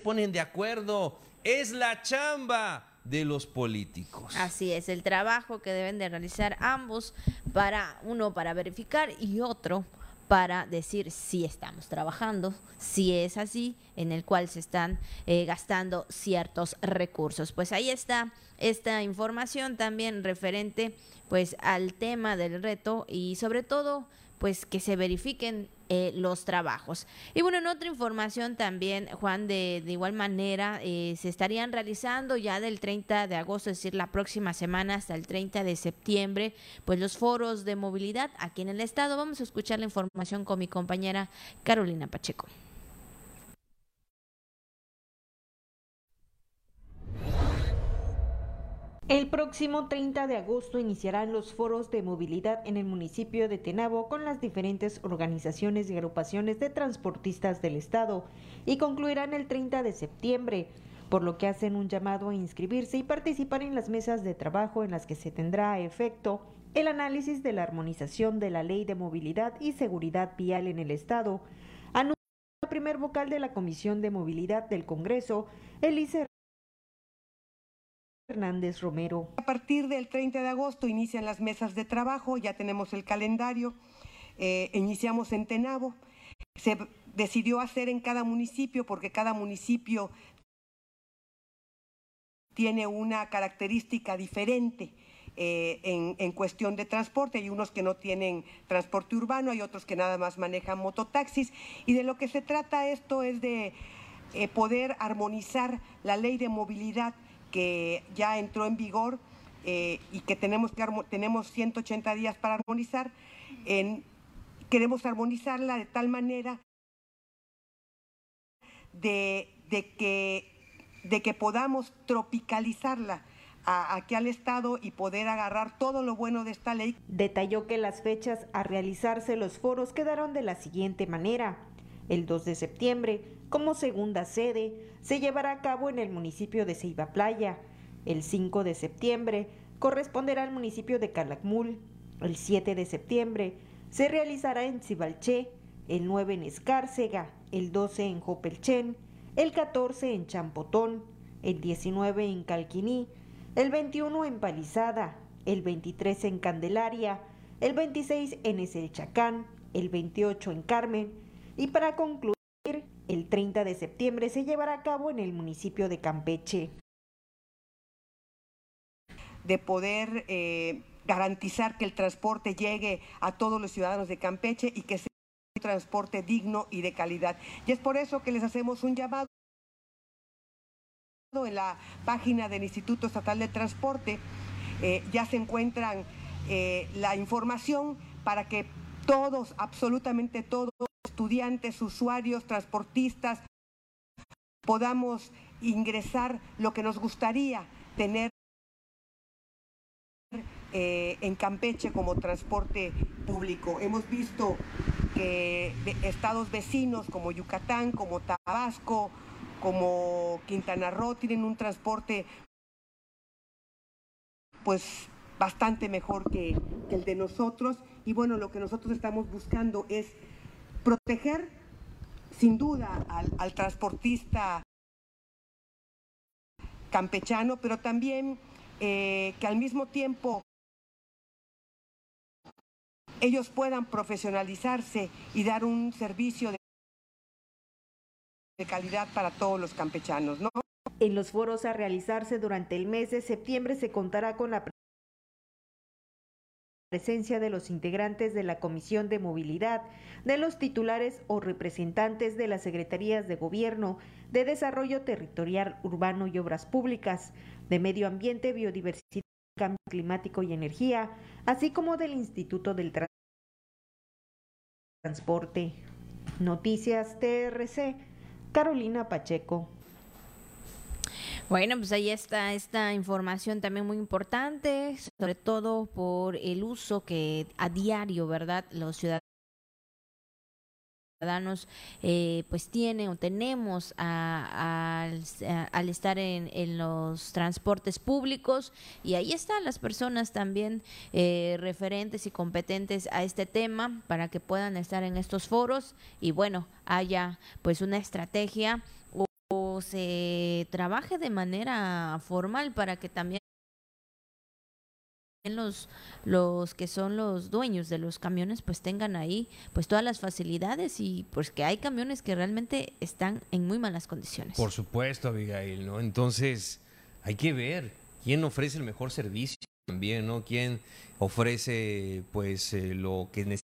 ponen de acuerdo. Es la chamba de los políticos. Así es, el trabajo que deben de realizar ambos para uno para verificar y otro para decir si estamos trabajando, si es así, en el cual se están eh, gastando ciertos recursos. Pues ahí está esta información también referente pues al tema del reto y sobre todo pues que se verifiquen eh, los trabajos. Y bueno, en otra información también, Juan, de, de igual manera, eh, se estarían realizando ya del 30 de agosto, es decir, la próxima semana hasta el 30 de septiembre, pues los foros de movilidad aquí en el estado. Vamos a escuchar la información con mi compañera Carolina Pacheco. El próximo 30 de agosto iniciarán los foros de movilidad en el municipio de Tenabo con las diferentes organizaciones y agrupaciones de transportistas del estado y concluirán el 30 de septiembre, por lo que hacen un llamado a inscribirse y participar en las mesas de trabajo en las que se tendrá efecto el análisis de la armonización de la Ley de Movilidad y Seguridad Vial en el estado. Anunció el primer vocal de la Comisión de Movilidad del Congreso, Elise Hernández Romero. A partir del 30 de agosto inician las mesas de trabajo, ya tenemos el calendario, eh, iniciamos en Tenabo. Se decidió hacer en cada municipio porque cada municipio tiene una característica diferente. Eh, en, cuestión de transporte. Hay unos que no tienen transporte urbano, hay otros que nada más manejan mototaxis. Y de lo que se trata esto es de eh, poder armonizar la ley de movilidad que ya entró en vigor eh, y que tenemos, que tenemos 180 días para armonizar, queremos armonizarla de tal manera de, de, que, de que podamos tropicalizarla aquí al Estado y poder agarrar todo lo bueno de esta ley. Detalló que las fechas a realizarse los foros quedaron de la siguiente manera. El 2 de septiembre, como segunda sede, se llevará a cabo en el municipio de Ceiba Playa. El 5 de septiembre corresponderá al municipio de Calakmul. El 7 de septiembre se realizará en Cibalché, el 9 en Escárcega, el 12 en Jopelchen, el 14 en Champotón, el 19 en Calquiní, el 21 en Palizada, el 23 en Candelaria, el 26 en Eselchacán, el 28 en Carmen y para concluir el 30 de septiembre se llevará a cabo en el municipio de Campeche. De poder eh, garantizar que el transporte llegue a todos los ciudadanos de Campeche y que sea un transporte digno y de calidad. Y es por eso que les hacemos un llamado en la página del Instituto Estatal de Transporte. Eh, ya se encuentran eh, la información para que todos, absolutamente todos, estudiantes, usuarios, transportistas, podamos ingresar lo que nos gustaría tener eh, en Campeche como transporte público. Hemos visto que estados vecinos como Yucatán, como Tabasco, como Quintana Roo tienen un transporte pues bastante mejor que, el de nosotros. Y bueno, lo que nosotros estamos buscando es proteger sin duda al, transportista campechano, pero también eh, que al mismo tiempo ellos puedan profesionalizarse y dar un servicio de, calidad para todos los campechanos, ¿no? En los foros a realizarse durante el mes de septiembre se contará con la presencia de los integrantes de la Comisión de Movilidad, de los titulares o representantes de las Secretarías de Gobierno, de Desarrollo Territorial Urbano y Obras Públicas, de Medio Ambiente, Biodiversidad, Cambio Climático y Energía, así como del Instituto del Transporte. Noticias TRC, Carolina Pacheco. Bueno, pues ahí está esta información también muy importante, sobre todo por el uso que a diario, ¿verdad? Los ciudadanos eh, pues tienen o tenemos al estar en, los transportes públicos y ahí están las personas también eh, referentes y competentes a este tema para que puedan estar en estos foros y bueno haya pues una estrategia o se trabaje de manera formal para que también los los que son los dueños de los camiones pues tengan ahí pues todas las facilidades y pues que hay camiones que realmente están en muy malas condiciones. Por supuesto, Abigail, ¿no? Entonces, hay que ver quién ofrece el mejor servicio también, ¿no? Quién ofrece pues eh, lo que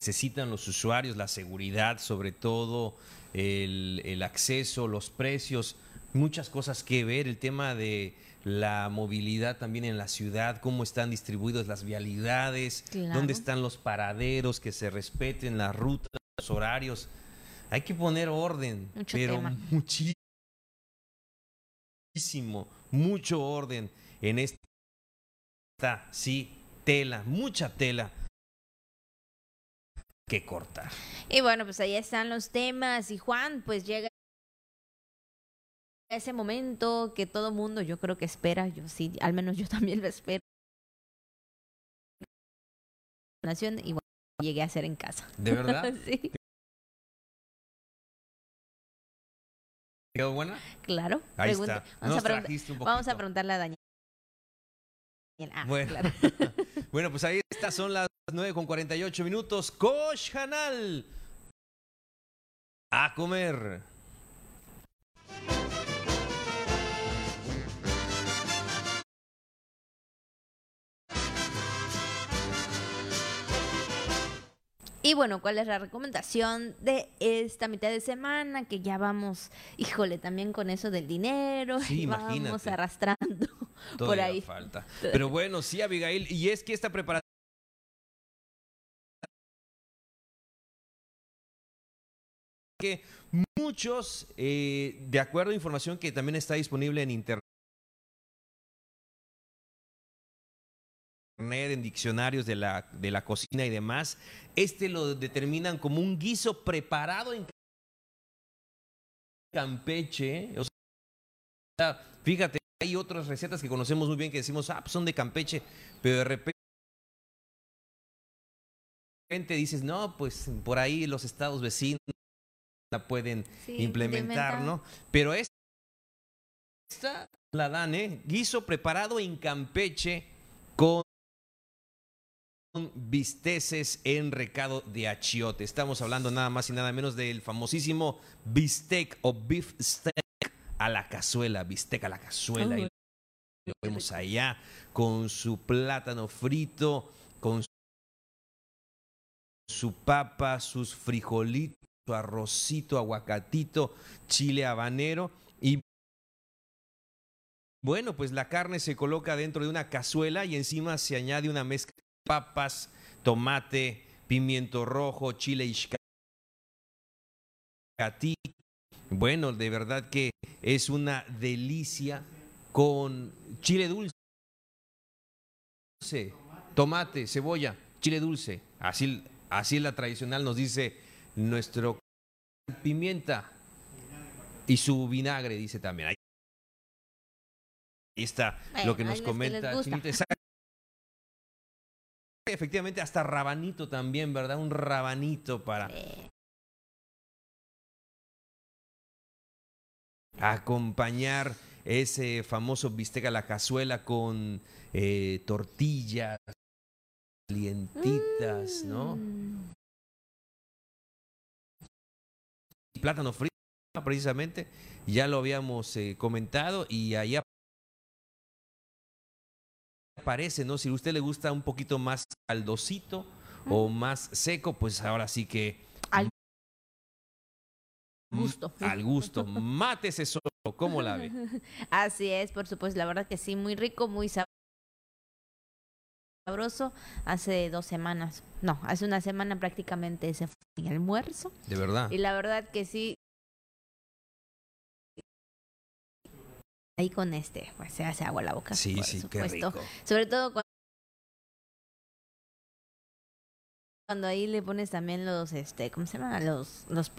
necesitan los usuarios, la seguridad sobre todo, el, acceso, los precios, muchas cosas que ver, el tema de la movilidad también en la ciudad, cómo están distribuidas las vialidades, dónde están los paraderos, que se respeten las rutas, los horarios. Hay que poner orden, pero muchísimo, mucho orden en esta, sí, tela, mucha tela que cortar. Y bueno, pues ahí están los temas y Juan, pues llega ese momento que todo mundo yo creo que espera, yo sí, al menos yo también lo espero. Y bueno, llegué a hacer en casa. ¿De verdad? sí. ¿Quedó buena? Claro. Ahí está. Vamos, a, vamos a preguntarle a Daniel. Ah, bueno. Claro. bueno, pues ahí estas son las 9 con 48 minutos. Kosh Hanal. A comer. Y bueno, ¿cuál es la recomendación de esta mitad de semana? Que ya vamos, híjole, también con eso del dinero, y vamos arrastrando por ahí. falta. Pero bueno, sí, Abigail, y es que esta preparación que muchos, eh, de acuerdo a información que también está disponible en internet, en diccionarios de la, de la cocina y demás, este lo determinan como un guiso preparado en Campeche. O sea, fíjate, hay otras recetas que conocemos muy bien que decimos, ah, pues son de Campeche, pero de repente dices, no, pues por ahí los estados vecinos la pueden implementar, ¿no? Pero esta la dan, ¿eh? Guiso preparado en Campeche con bisteces en recado de achiote. Estamos hablando nada más y nada menos del famosísimo bistec o beef steak a la cazuela, bistec a la cazuela. y lo vemos allá con su plátano frito, con su papa, sus frijolitos, su arrocito, aguacatito, chile habanero y bueno, pues la carne se coloca dentro de una cazuela y encima se añade una mezcla papas, tomate, pimiento rojo, chile ishkati. Bueno, de verdad que es una delicia con chile dulce, tomate, cebolla, chile dulce. Así, así la tradicional nos dice nuestro pimienta y su vinagre, dice también. está lo que nos comenta Efectivamente, hasta rabanito también, ¿verdad? Un rabanito para acompañar ese famoso bistec a la cazuela con eh, tortillas calientitas, ¿no? Plátano frito, precisamente, ya lo habíamos eh, comentado y ahí aparece, ¿no? Si a usted le gusta un poquito más caldosito o más seco, pues ahora sí que gusto. Al gusto. Mátese solo. ¿Cómo la ve? Así es, por supuesto. La verdad que sí, muy rico, muy sabroso. Hace dos semanas, no, hace una semana prácticamente se fue en almuerzo. De verdad. Y la verdad que sí. Ahí con este, pues se hace agua la boca. Sí, sí, qué rico. Sobre todo cuando cuando ahí le pones también los este cómo se llama los los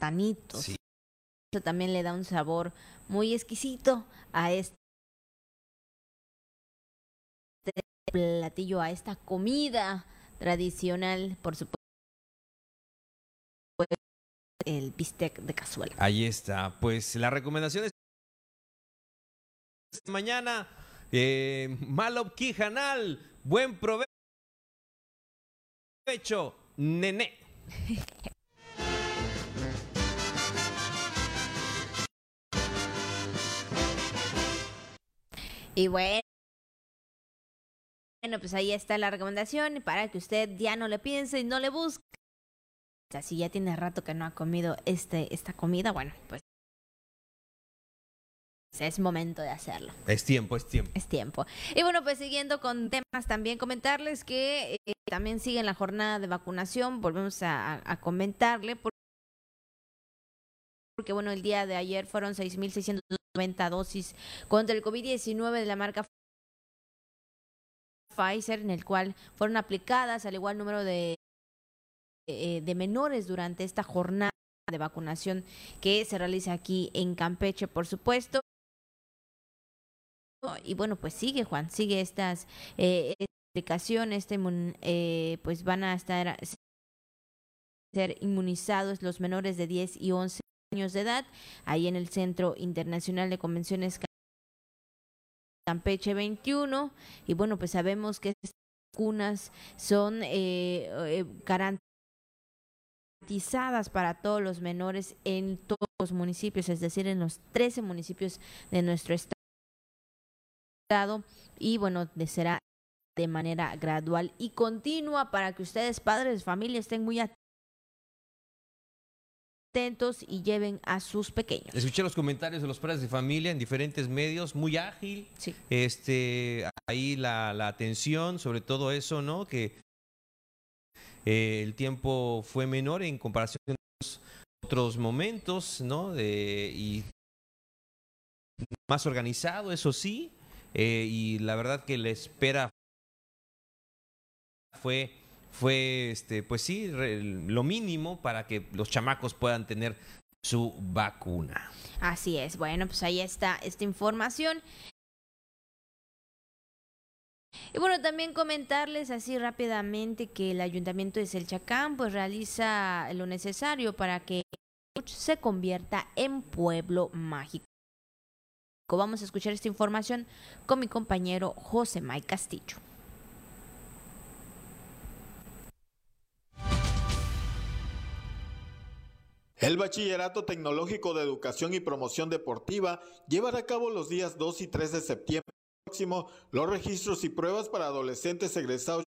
platanitos. Eso también le da un sabor muy exquisito a este platillo, a esta comida tradicional, por supuesto. El bistec de cazuela. Ahí está. Pues la recomendación es mañana. Eh, Malop Kijanal. Buen provecho. Nene. Y bueno, bueno, pues ahí está la recomendación para que usted ya no le piense y no le busque. O sea, si ya tiene rato que no ha comido este, esta comida, bueno, pues es momento de hacerlo. Es tiempo, es tiempo. Es tiempo. Y bueno, pues siguiendo con temas, también comentarles que eh, también sigue la jornada de vacunación. Volvemos a, a comentarle porque bueno, el día de ayer fueron 6.690 dosis contra el COVID-19 de la marca Pfizer, en el cual fueron aplicadas al igual número de, eh, de menores durante esta jornada de vacunación que se realiza aquí en Campeche, por supuesto. Y bueno, pues sigue Juan, sigue estas eh, este, eh, pues van a estar ser inmunizados los menores de 10 y 11 años de edad, ahí en el Centro Internacional de Convenciones Campeche 21. Y bueno, pues sabemos que estas vacunas son eh, eh, garantizadas para todos los menores en todos los municipios, es decir, en los 13 municipios de nuestro estado. Y bueno, será de manera gradual y continua para que ustedes, padres, de familia, estén muy atentos atentos y lleven a sus pequeños. Escuché los comentarios de los padres de familia en diferentes medios, muy ágil. Sí. Este, ahí la, la atención, sobre todo eso, ¿no? Que eh, el tiempo fue menor en comparación con otros momentos, ¿no? De, y más organizado, eso sí. Eh, y la verdad que la espera fue fue, este, pues sí, lo mínimo para que los chamacos puedan tener su vacuna. Así es. Bueno, pues ahí está esta información. Y bueno, también comentarles así rápidamente que el Ayuntamiento de Selchacán pues realiza lo necesario para que se convierta en pueblo mágico. Vamos a escuchar esta información con mi compañero José May Castillo. El Bachillerato Tecnológico de Educación y Promoción Deportiva llevará a cabo los días 2 y 3 de septiembre próximo los registros y pruebas para adolescentes egresados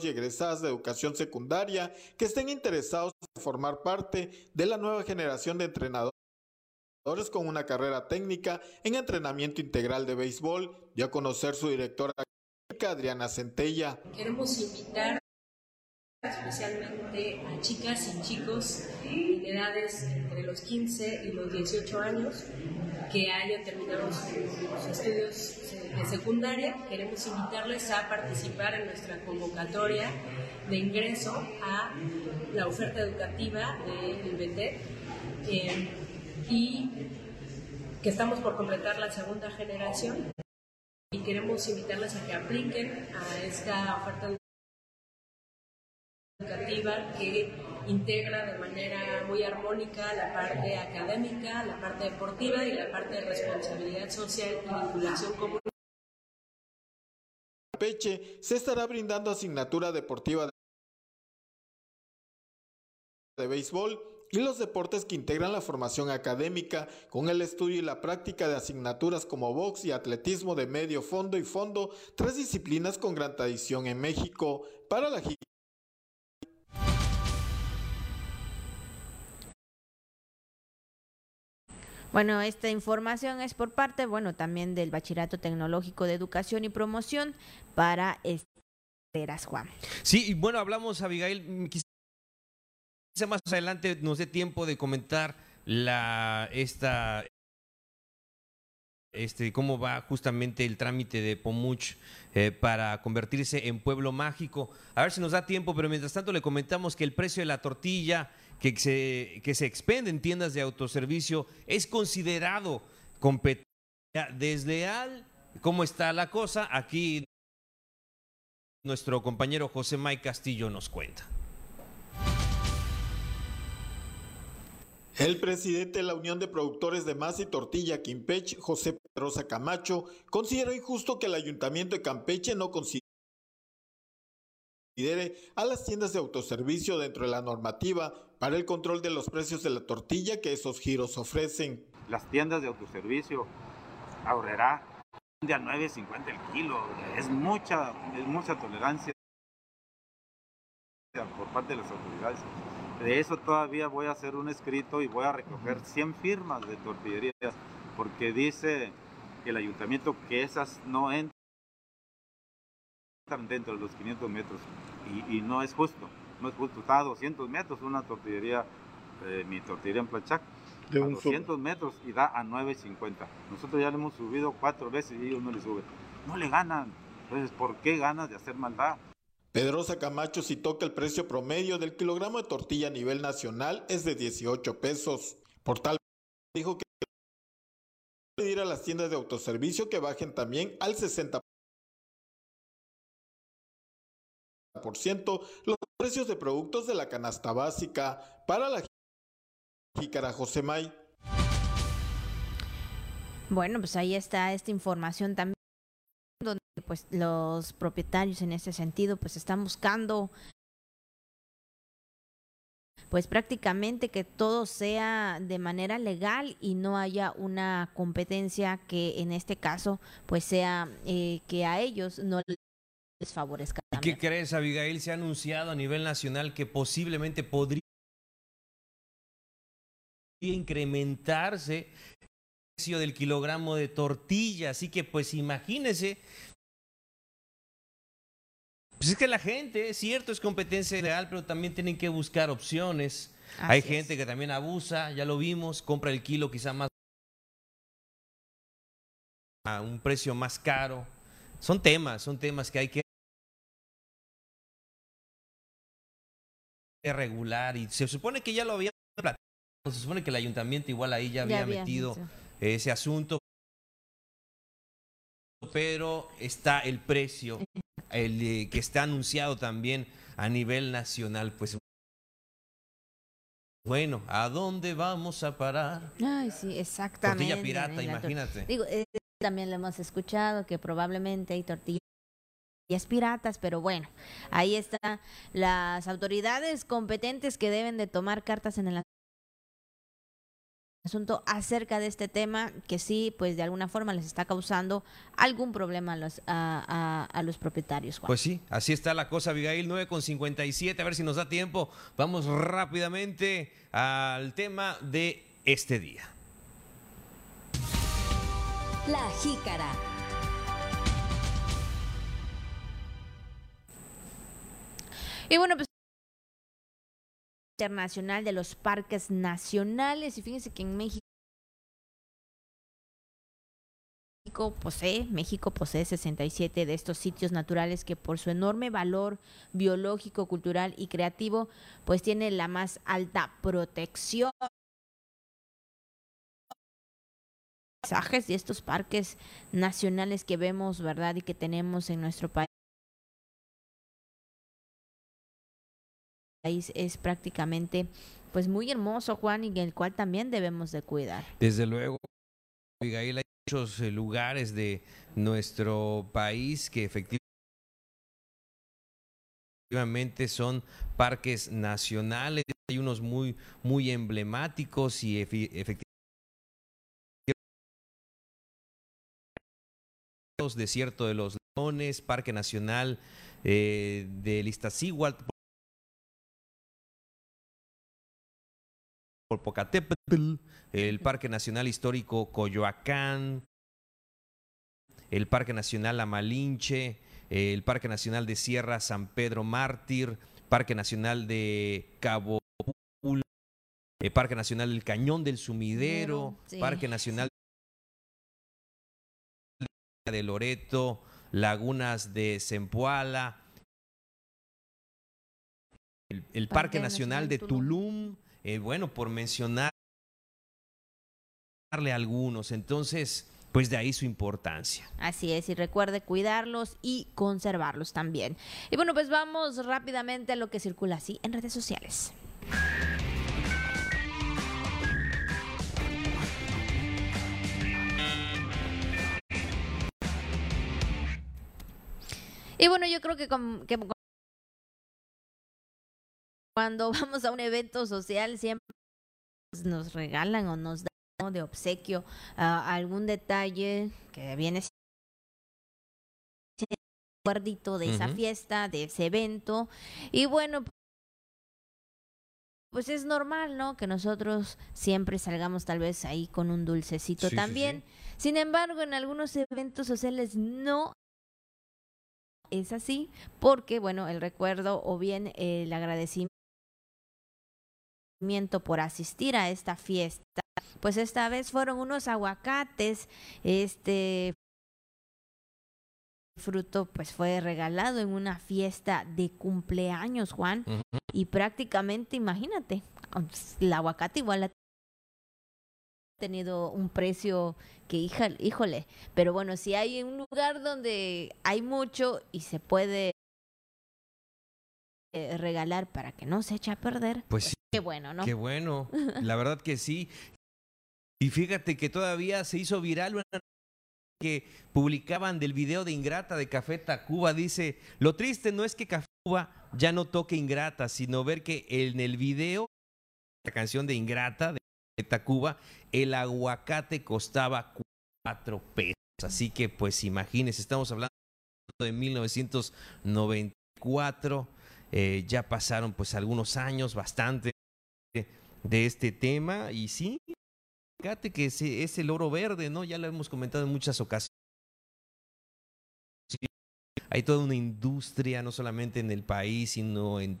y egresadas de educación secundaria que estén interesados en formar parte de la nueva generación de entrenadores con una carrera técnica en entrenamiento integral de béisbol, dio a conocer su directora Adriana Centella. Especialmente a chicas y chicos en edades entre los 15 y los 18 años que hayan terminado sus, estudios de secundaria. Queremos invitarles a participar en nuestra convocatoria de ingreso a la oferta educativa del BT eh, y que estamos por completar la segunda generación y queremos invitarles a que apliquen a esta oferta educativa que integra de manera muy armónica la parte académica, la parte deportiva y la parte de responsabilidad social y vinculación comunitaria. Peche se estará brindando asignatura deportiva de béisbol y los deportes que integran la formación académica con el estudio y la práctica de asignaturas como box y atletismo de medio fondo y fondo, tres disciplinas con gran tradición en México. Para la Bueno, esta información es por parte, bueno, también del Bachillerato Tecnológico de Educación y Promoción para Esteras, Juan. Sí, y bueno, hablamos, Abigail, quizá más adelante nos dé tiempo de comentar la esta este, cómo va justamente el trámite de Pomuch eh, para convertirse en pueblo mágico. A ver si nos da tiempo, pero mientras tanto le comentamos que el precio de la tortilla que se, que se expende en tiendas de autoservicio es considerado competencia desleal. ¿Cómo está la cosa? Aquí nuestro compañero José May Castillo nos cuenta. El presidente de la Unión de Productores de Masa y Tortilla Quimpech, José Pedrosa Camacho, consideró injusto que el Ayuntamiento de Campeche no considere a las tiendas de autoservicio dentro de la normativa para el control de los precios de la tortilla que esos giros ofrecen. Las tiendas de autoservicio ahorrará de a 9.50 el kilo. Es mucha, es mucha tolerancia por parte de las autoridades. De eso todavía voy a hacer un escrito y voy a recoger 100 firmas de tortillerías, porque dice el ayuntamiento que esas no entran dentro de los 500 metros y, no es justo, no es justo. Está a 200 metros una tortillería, eh, mi tortillería en Plachac, de a 200 metros y da a 9.50. Nosotros ya le hemos subido cuatro veces y ellos no le suben. No le ganan. Entonces, ¿por qué ganas de hacer maldad? Pedrosa Camacho citó que el precio promedio del kilogramo de tortilla a nivel nacional es de 18 pesos. Por tal dijo que pedir a las tiendas de autoservicio que bajen también al 60% los precios de productos de la canasta básica para la jícara José May. Bueno, pues ahí está esta información también donde pues los propietarios en ese sentido pues están buscando pues prácticamente que todo sea de manera legal y no haya una competencia que en este caso pues sea eh, que a ellos no les favorezca. ¿Y qué crees, Abigail? Se ha anunciado a nivel nacional que posiblemente podría incrementarse el precio del kilogramo de tortilla. Así que, pues imagínese. Pues es que la gente, es cierto, es competencia real, pero también tienen que buscar opciones. Hay gente que también abusa, ya lo vimos, compra el kilo quizá más a un precio más caro. Son temas, son temas que hay que regular y se supone que ya lo había se supone que el ayuntamiento igual ahí ya había, metido ese asunto, pero está el precio, el eh, que está anunciado también a nivel nacional, pues bueno, ¿a dónde vamos a parar? Ay, sí, exactamente. Tortilla pirata, imagínate. Digo, eh, también lo hemos escuchado que probablemente hay tortillas piratas, pero bueno, ahí están las autoridades competentes que deben de tomar cartas en el asunto acerca de este tema que sí, pues de alguna forma les está causando algún problema a los, a, a, los propietarios. Pues sí, así está la cosa, Abigail, 9 con 57, a ver si nos da tiempo. Vamos rápidamente al tema de este día. La jícara. Y bueno, pues internacional de los parques nacionales y fíjense que en México posee, México posee 67 de estos sitios naturales que por su enorme valor biológico, cultural y creativo, pues tiene la más alta protección paisajes y estos parques nacionales que vemos, ¿verdad? Y que tenemos en nuestro país. Es prácticamente pues muy hermoso Juan y el cual también debemos de cuidar. Desde luego, Miguel, hay muchos eh, lugares de nuestro país que efectivamente son parques nacionales, hay unos muy muy emblemáticos y efectivamente Desierto de los Leones, Parque Nacional eh, de Iztaccíhuatl, Popocatépetl, el Parque Nacional Histórico Coyoacán, el Parque Nacional La Malinche, el Parque Nacional de Sierra San Pedro Mártir, Parque Nacional de Cabo el Parque Nacional del Cañón del Sumidero, Parque Nacional de Loreto, Lagunas de Zempoala, el, Parque, Nacional, de Tulum, eh, bueno, por mencionarle algunos. Entonces, pues de ahí su importancia. Así es, y recuerde cuidarlos y conservarlos también. Y bueno, pues vamos rápidamente a lo que circula así en redes sociales. Y bueno, yo creo que, que cuando vamos a un evento social siempre nos regalan o nos dan de obsequio ah, algún detalle que viene guardito de esa fiesta, de ese evento. Y bueno, pues es normal, ¿no? Que nosotros siempre salgamos tal vez ahí con un dulcecito también. Sin embargo, en algunos eventos sociales no es así, porque, bueno, el recuerdo o bien el agradecimiento por asistir a esta fiesta. Pues esta vez fueron unos aguacates, este fruto pues fue regalado en una fiesta de cumpleaños, Juan, y prácticamente, imagínate, el aguacate igual ha tenido un precio que, híjole, pero bueno, si hay un lugar donde hay mucho y se puede eh, regalar para que no se eche a perder, pues, pues qué bueno, ¿no? Qué bueno, la verdad que sí. Y fíjate que todavía se hizo viral una que publicaban del video de Ingrata de Café Tacuba. Dice, lo triste no es que Café Tacuba ya no toque Ingrata, sino ver que en el video, la canción de Ingrata de Tacuba, el aguacate costaba cuatro pesos. Así que pues imagínense, estamos hablando de 1994 eh, ya pasaron pues algunos años, bastante de este tema y sí, fíjate que es el oro verde, ¿no? Ya lo hemos comentado en muchas ocasiones. Hay toda una industria, no solamente en el país, sino en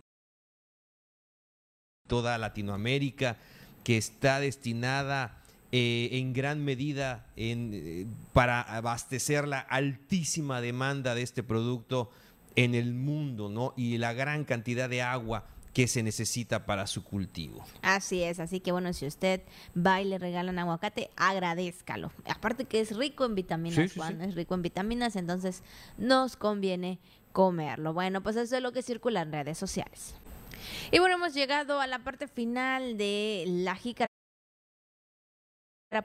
toda Latinoamérica, que está destinada eh, en gran medida en, eh, para abastecer la altísima demanda de este producto en el mundo, ¿no? Y la gran cantidad de agua que se necesita para su cultivo. Así es, así que bueno, si usted va y le regalan aguacate, agradezcalo. Aparte que es rico en vitaminas, Juan, es rico en vitaminas, entonces nos conviene comerlo. Bueno, pues eso es lo que circula en redes sociales. Y bueno, hemos llegado a la parte final de la jícara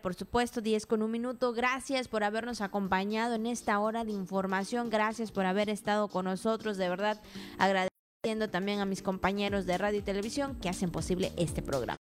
por supuesto, 10 con un minuto. Gracias por habernos acompañado en esta hora de información. Gracias por haber estado con nosotros. De verdad, agradeciendo también a mis compañeros de radio y televisión que hacen posible este programa.